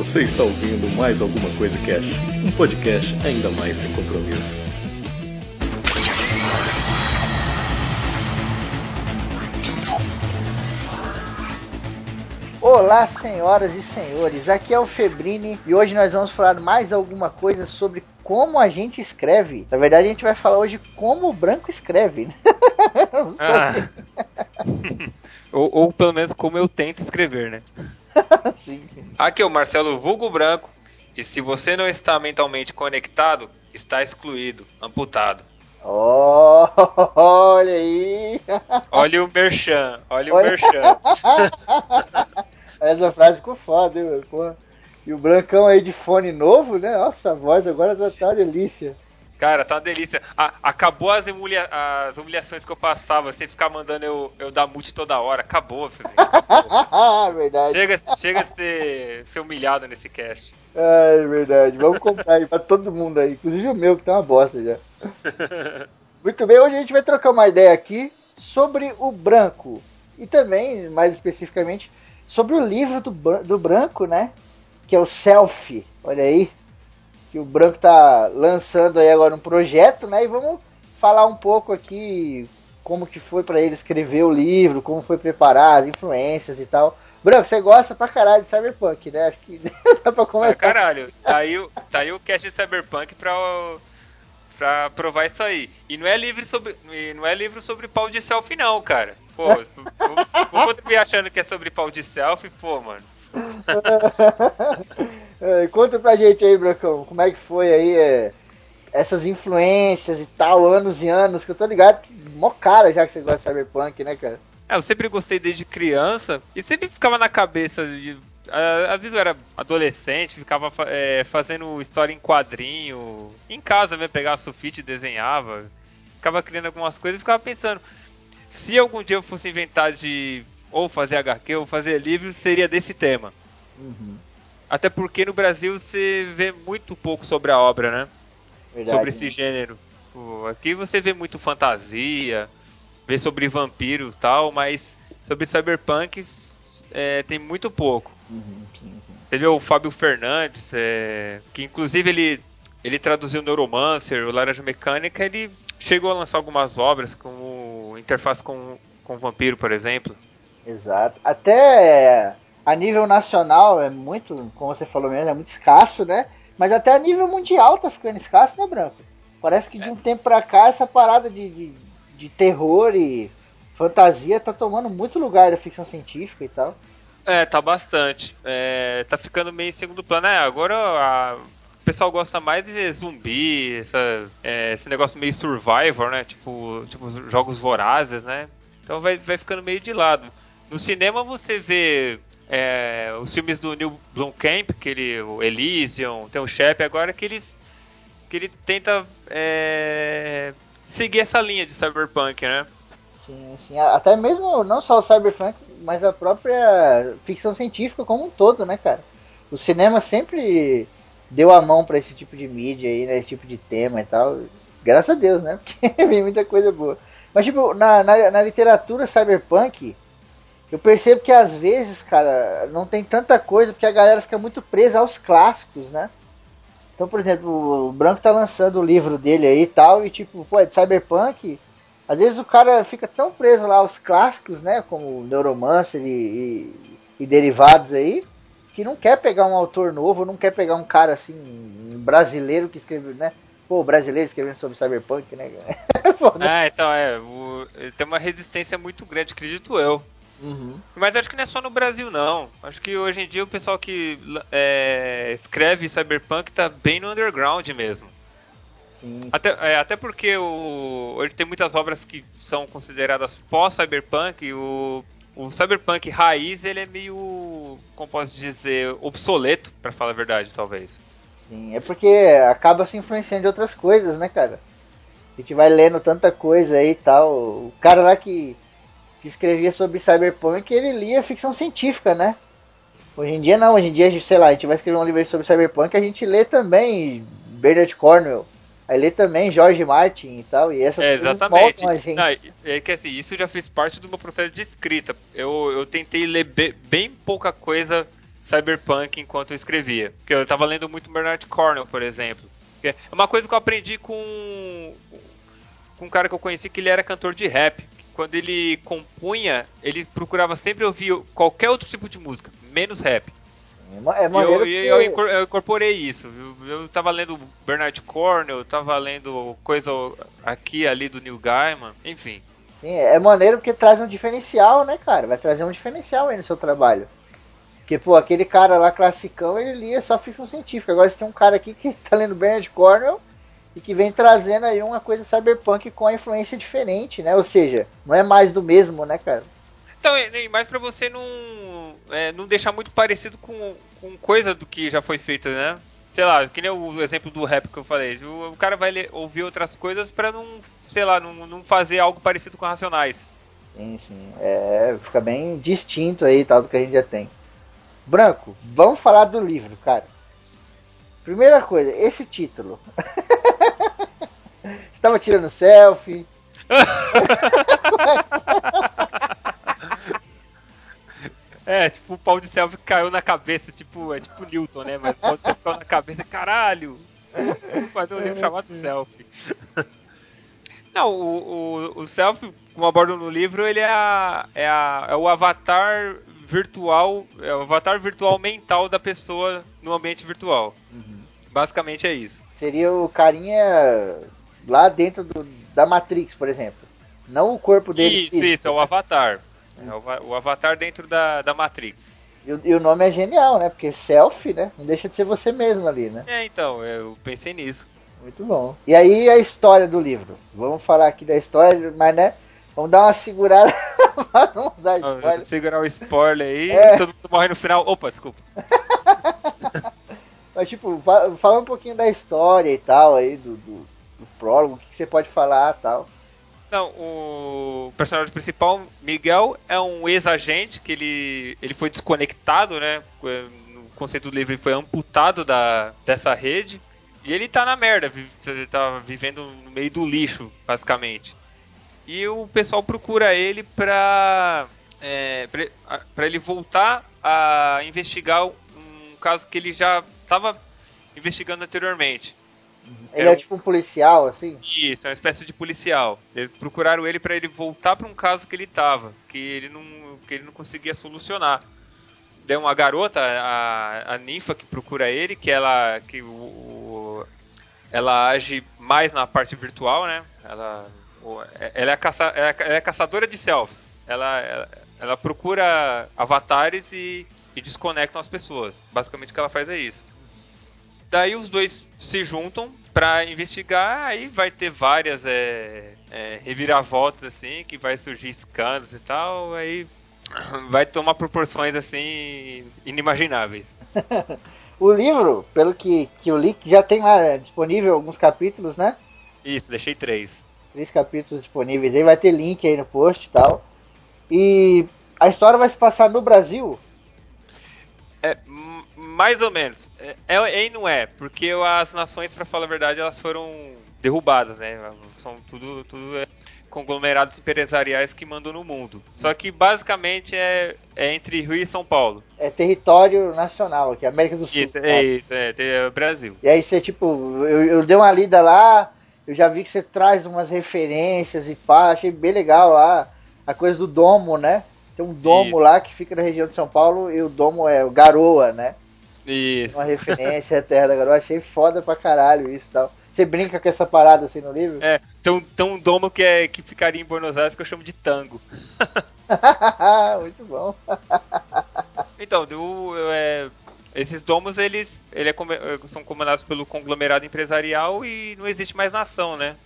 Você está ouvindo mais alguma coisa Cash, um podcast ainda mais sem compromisso. Olá, senhoras e senhores, aqui é o Febrini e hoje nós vamos falar mais alguma coisa sobre como a gente escreve. Na verdade, a gente vai falar hoje como o branco escreve. Né? Ah. ou, ou pelo menos como eu tento escrever, né? sim, sim. Aqui é o Marcelo Vulgo Branco. E se você não está mentalmente conectado, está excluído, amputado. Oh, olha aí! Olha o Merchan, olha, olha. o Merchan. Essa frase ficou foda, hein, meu? Porra. E o Brancão aí de fone novo, né? Nossa, a voz agora já tá uma delícia. Cara, tá uma delícia. A, acabou as, humilha as, humilhações que eu passava, sem ficar mandando eu, eu dar mute toda hora. Acabou, filho. Acabou. verdade. Chega, chega de ser, ser humilhado nesse cast. É, verdade. Vamos comprar aí pra todo mundo aí. Inclusive o meu, que tá uma bosta já. Muito bem, hoje a gente vai trocar uma ideia aqui sobre o branco. E também, mais especificamente, sobre o livro do, do branco, né? Que é o Selfie. Olha aí que o Branco tá lançando aí agora um projeto, né? E vamos falar um pouco aqui como que foi para ele escrever o livro, como foi preparar as influências e tal. Branco, você gosta pra caralho de Cyberpunk, né? Acho que dá pra começar. Ah, caralho, tá aí, tá aí o cast de Cyberpunk pra, pra provar isso aí. E não é livro sobre, não é livro sobre pau de selfie não, cara. Pô, vou contribuir achando que é sobre pau de selfie, pô, mano. É, conta pra gente aí, Bracão, como é que foi aí é, essas influências e tal, anos e anos, que eu tô ligado que mó cara já que você gosta de Cyberpunk, né, cara? É, eu sempre gostei desde criança e sempre ficava na cabeça de. Às vezes eu era adolescente, ficava é, fazendo história em quadrinho, em casa mesmo, pegava sulfite e desenhava, ficava criando algumas coisas e ficava pensando, se algum dia eu fosse inventar de ou fazer HQ ou fazer livro, seria desse tema. Uhum. Até porque no Brasil você vê muito pouco sobre a obra, né? Verdade, sobre esse né? gênero. Pô, aqui você vê muito fantasia, vê sobre vampiro e tal, mas sobre cyberpunk é, tem muito pouco. Uhum, sim, sim. Você vê o Fábio Fernandes, é, que inclusive ele, ele traduziu Neuromancer, o Laranja Mecânica, ele chegou a lançar algumas obras, como interface com, com vampiro, por exemplo. Exato. Até a nível nacional é muito, como você falou mesmo, é muito escasso, né? Mas até a nível mundial tá ficando escasso, né, Branco? Parece que de um tempo pra cá essa parada de, de, de terror e fantasia tá tomando muito lugar da ficção científica e tal. É, tá bastante. É, tá ficando meio em segundo plano. É, agora a, o pessoal gosta mais de zumbi, essa, é, esse negócio meio survival, né? Tipo, tipo jogos vorazes, né? Então vai, vai ficando meio de lado. No cinema você vê é, os filmes do Neil Blomkamp, que ele, o Elysium, tem o Shep, agora que eles que ele tenta é, seguir essa linha de cyberpunk, né? Sim, sim. Até mesmo não só o cyberpunk, mas a própria ficção científica como um todo, né, cara? O cinema sempre deu a mão para esse tipo de mídia aí, né, esse tipo de tema e tal. Graças a Deus, né? Porque vem muita coisa boa. Mas, tipo, na, na, na literatura cyberpunk, eu percebo que às vezes, cara, não tem tanta coisa porque a galera fica muito presa aos clássicos, né? Então, por exemplo, o Branco tá lançando o livro dele aí e tal, e tipo, pô, é de Cyberpunk. Às vezes o cara fica tão preso lá aos clássicos, né? Como Neuromancer e, e, e derivados aí, que não quer pegar um autor novo, não quer pegar um cara assim, um brasileiro que escreveu, né? Pô, brasileiro escrevendo sobre Cyberpunk, né? ah, então é. O, tem uma resistência muito grande, acredito eu. Uhum. Mas acho que não é só no Brasil, não. Acho que hoje em dia o pessoal que é, escreve Cyberpunk tá bem no underground mesmo. Sim, sim. Até, é, até porque o, hoje tem muitas obras que são consideradas pós-Cyberpunk. O, o Cyberpunk raiz ele é meio, como posso dizer, obsoleto, para falar a verdade, talvez. Sim, é porque acaba se influenciando de outras coisas, né, cara? A gente vai lendo tanta coisa aí e tal. O cara lá que que escrevia sobre cyberpunk, ele lia ficção científica, né? Hoje em dia não, hoje em dia, sei lá, a gente vai escrever um livro sobre cyberpunk, a gente lê também Bernard Cornwell, aí lê também George Martin e tal, e essas é, coisas exatamente. a gente. Não, é que assim, isso já fez parte do meu processo de escrita. Eu, eu tentei ler be, bem pouca coisa cyberpunk enquanto eu escrevia. Porque eu tava lendo muito Bernard Cornell, por exemplo. É uma coisa que eu aprendi com, com um cara que eu conheci que ele era cantor de rap. Quando ele compunha, ele procurava sempre ouvir qualquer outro tipo de música, menos rap. É maneiro eu, eu, eu, incorporei isso. Eu, eu tava lendo Bernard Cornell, eu tava lendo coisa aqui ali do Neil Gaiman, enfim. Sim, é maneiro porque traz um diferencial, né, cara? Vai trazer um diferencial aí no seu trabalho. Porque, pô, aquele cara lá classicão, ele lia só ficção científica. Agora você tem um cara aqui que tá lendo Bernard Cornell e que vem trazendo aí uma coisa cyberpunk com a influência diferente, né? Ou seja, não é mais do mesmo, né, cara? Então, e mais para você não, é, não deixar muito parecido com, com coisa do que já foi feito, né? Sei lá, que nem o exemplo do rap que eu falei. O, o cara vai ler, ouvir outras coisas para não, sei lá, não, não fazer algo parecido com Racionais. Sim, sim. É, fica bem distinto aí, tal, do que a gente já tem. Branco, vamos falar do livro, cara. Primeira coisa, esse título. Estava tirando selfie. É, tipo, o pau de selfie caiu na cabeça, tipo, é tipo Newton, né? Mas o pau de selfie caiu na cabeça, caralho! Vou fazer um livro chamado Selfie. Não, o, o, o selfie, como abordo no livro, ele é, a, é, a, é o avatar virtual, é o avatar virtual mental da pessoa no ambiente virtual. Uhum. Basicamente é isso. Seria o carinha lá dentro do, da Matrix, por exemplo. Não o corpo dele. Isso, isso, é o avatar. É o, o avatar dentro da, da Matrix. E o, e o, nome é genial, né? Porque selfie, né? Não deixa de ser você mesmo ali, né? É, então, eu pensei nisso. Muito bom. E aí a história do livro. Vamos falar aqui da história, mas né? Vamos dar uma segurada pra não dar spoiler. Segurar o spoiler aí, é. todo mundo morre no final. Opa, desculpa. mas tipo, fala um pouquinho da história e tal aí, do, do, do prólogo, o que, você pode falar e tal. Não, o personagem principal, Miguel, é um ex-agente que ele, ele foi desconectado, né? No conceito do livro, ele foi amputado da, dessa rede. E ele tá na merda, ele tá vivendo no meio do lixo, basicamente. E o pessoal procura ele pra, é, pra, pra ele voltar a investigar caso que ele já estava investigando anteriormente. Ele é, é tipo um policial, assim? Isso, é uma espécie de policial. Eles procuraram ele para ele voltar para um caso que ele tava, que ele não, que ele não conseguia solucionar. Deu uma garota, a, a ninfa que procura ele, que ela que o, o ela age mais na parte virtual, né? Ela, ela, é, caça, ela é caçadora de selfies. Ela, ela, ela procura avatares e, e desconectam as pessoas. Basicamente o que ela faz é isso. Daí os dois se juntam para investigar, aí vai ter várias é, é, reviravoltas assim, que vai surgir escândalos e tal, aí vai tomar proporções assim inimagináveis. o livro, pelo que, que eu li, já tem lá disponível alguns capítulos, né? Isso, deixei três. Três capítulos disponíveis aí, vai ter link aí no post e tal. E a história vai se passar no Brasil. É, mais ou menos. É, é, e não é, porque as nações, para falar a verdade, elas foram derrubadas, né? São tudo, tudo é conglomerados empresariais que mandam no mundo. Só que basicamente é, é entre Rio e São Paulo. É território nacional aqui, América do Sul. Isso, é, isso, é, é Brasil. E aí você, tipo, eu, eu dei uma lida lá, eu já vi que você traz umas referências e pá, achei bem legal lá. A coisa do domo, né? Tem um domo Isso. lá que fica na região de São Paulo e o domo é o Garoa, né? Isso. Uma referência à Terra da Garoa. Achei foda pra caralho isso e tal. Você brinca com essa parada assim no livro? É, tem, tem um domo que, é, que ficaria em Buenos Aires que eu chamo de tango. Muito bom. então, do, é, esses domos eles ele é, são comandados pelo conglomerado empresarial e não existe mais nação, né?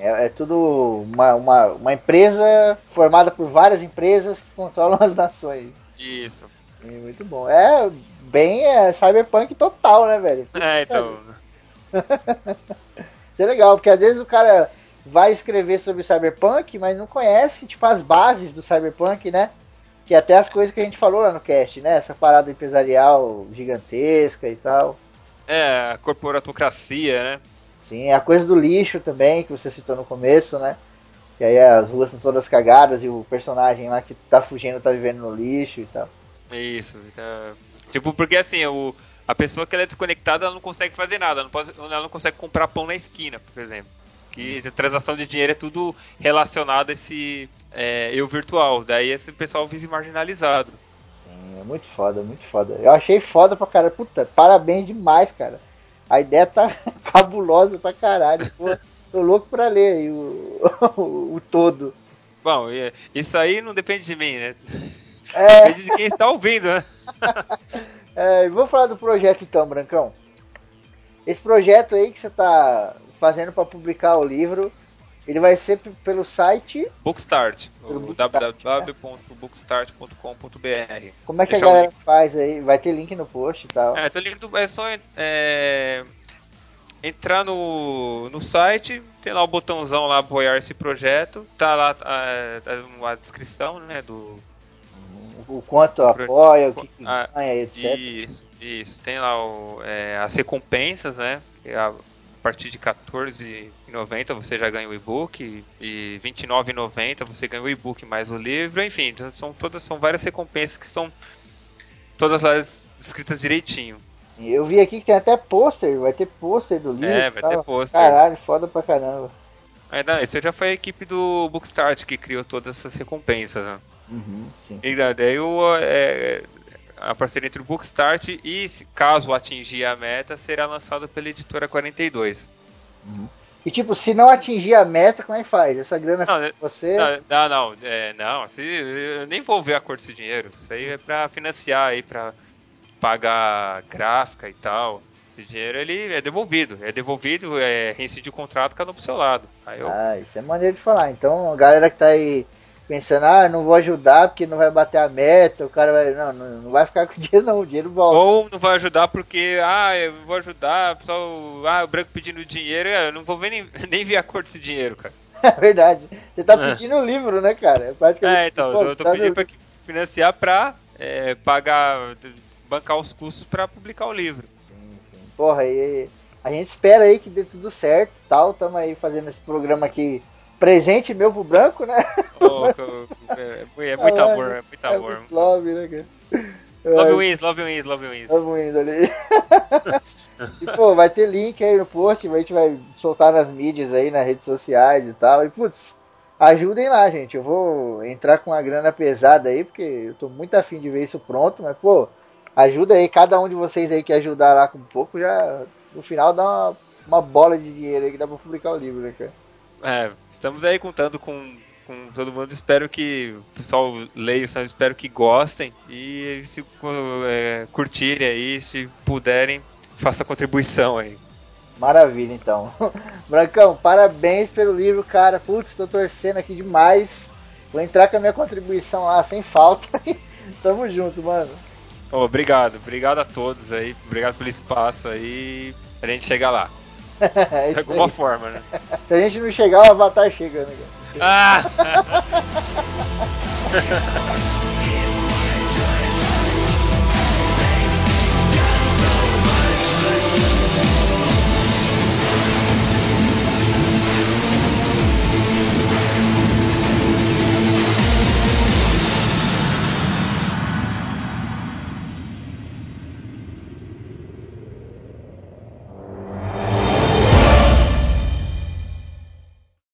É, é tudo uma, uma, uma empresa formada por várias empresas que controlam as nações. Isso. muito bom. É bem é, cyberpunk total, né, velho? É, então. Isso é legal, porque às vezes o cara vai escrever sobre cyberpunk, mas não conhece, tipo, as bases do cyberpunk, né? Que até as coisas que a gente falou lá no cast, né? Essa parada empresarial gigantesca e tal. É, a corporatocracia, né? Sim, a coisa do lixo também, que você citou no começo, né? Que aí as ruas são todas cagadas e o personagem lá que tá fugindo tá vivendo no lixo e tal. Isso, tá... Tipo, porque assim, o, a pessoa que ela é desconectada, ela não consegue fazer nada, ela não, pode, ela não consegue comprar pão na esquina, por exemplo. Que a transação de dinheiro é tudo relacionado a esse é, eu virtual. Daí esse pessoal vive marginalizado. Sim, é muito foda, muito foda. Eu achei foda pra caralho. Puta, parabéns demais, cara. A ideia tá cabulosa pra caralho. Pô, tô louco pra ler aí o, o, o todo. Bom, isso aí não depende de mim, né? É... Depende de quem está ouvindo, né? é, vamos falar do projeto então, Brancão. Esse projeto aí que você está fazendo para publicar o livro, ele vai ser pelo site Bookstart, www.bookstart.com.br. Como é que Deixa a galera link... faz aí? Vai ter link no post e tal. É, tem link do, é só é, entrar no, no site, tem lá o botãozão lá apoiar esse projeto, tá lá a, a, a descrição, né, do o quanto apoia, o que, que ganha, etc. Isso, isso. Tem lá o, é, as recompensas, né? A partir de R$14,90 você já ganha o e-book e R$29,90 você ganha o e-book mais o livro, enfim, são todas são várias recompensas que são todas lá escritas direitinho. Eu vi aqui que tem até pôster, vai ter pôster do livro. É, vai ter pôster. Caralho, foda pra caramba. É, não, isso já foi a equipe do Bookstart que criou todas essas recompensas, né? Uhum, sim. E daí o, é, a parceria entre o Bookstart e, caso atingir a meta, será lançado pela editora 42. Uhum. E tipo, se não atingir a meta, como é que faz? Essa grana não, é você? Não, não, é, não. Se, eu nem vou ver a cor desse dinheiro. Isso aí é pra financiar aí, pra pagar gráfica e tal. Esse dinheiro ele é devolvido. É devolvido, é reincide o contrato cada um pro seu lado. Eu... Ah, isso é maneiro de falar. Então, galera que tá aí pensando, ah, não vou ajudar porque não vai bater a meta, o cara vai. Não, não, não vai ficar com o dinheiro não, o dinheiro volta. Ou não vai ajudar porque, ah, eu vou ajudar, pessoal, ah, o branco pedindo dinheiro, eu não vou ver nem, nem ver a cor desse dinheiro, cara. É verdade. Você tá é. pedindo o livro, né, cara? É, praticamente, é então, pô, eu tô tá pedindo no... pra financiar pra é, pagar, bancar os custos pra publicar o livro. Sim, sim. Porra, e a gente espera aí que dê tudo certo tal. Tamo aí fazendo esse programa aqui presente meu pro branco, né? Oh, é, é, muito amor, é muito amor. É muito love, né, cara? Love wins, love wins, love wins. Love wins ali. e, pô, vai ter link aí no post, a gente vai soltar nas mídias aí, nas redes sociais e tal. E, putz, ajudem lá, gente. Eu vou entrar com uma grana pesada aí, porque eu tô muito afim de ver isso pronto, mas, pô, ajuda aí, cada um de vocês aí que ajudar lá com um pouco, já no final dá uma, uma bola de dinheiro aí que dá pra publicar o livro, né, cara? É, estamos aí contando com, com todo mundo. Espero que o pessoal leia, espero que gostem e se é, curtirem aí, se puderem, faça contribuição aí. Maravilha, então. Brancão, parabéns pelo livro, cara. Putz, tô torcendo aqui demais. Vou entrar com a minha contribuição lá sem falta. Tamo junto, mano. Oh, obrigado, obrigado a todos aí. Obrigado pelo espaço aí. A gente chega lá. É de alguma aí. forma, né? Se a gente não chegar, o Avatar chega, né? Ah!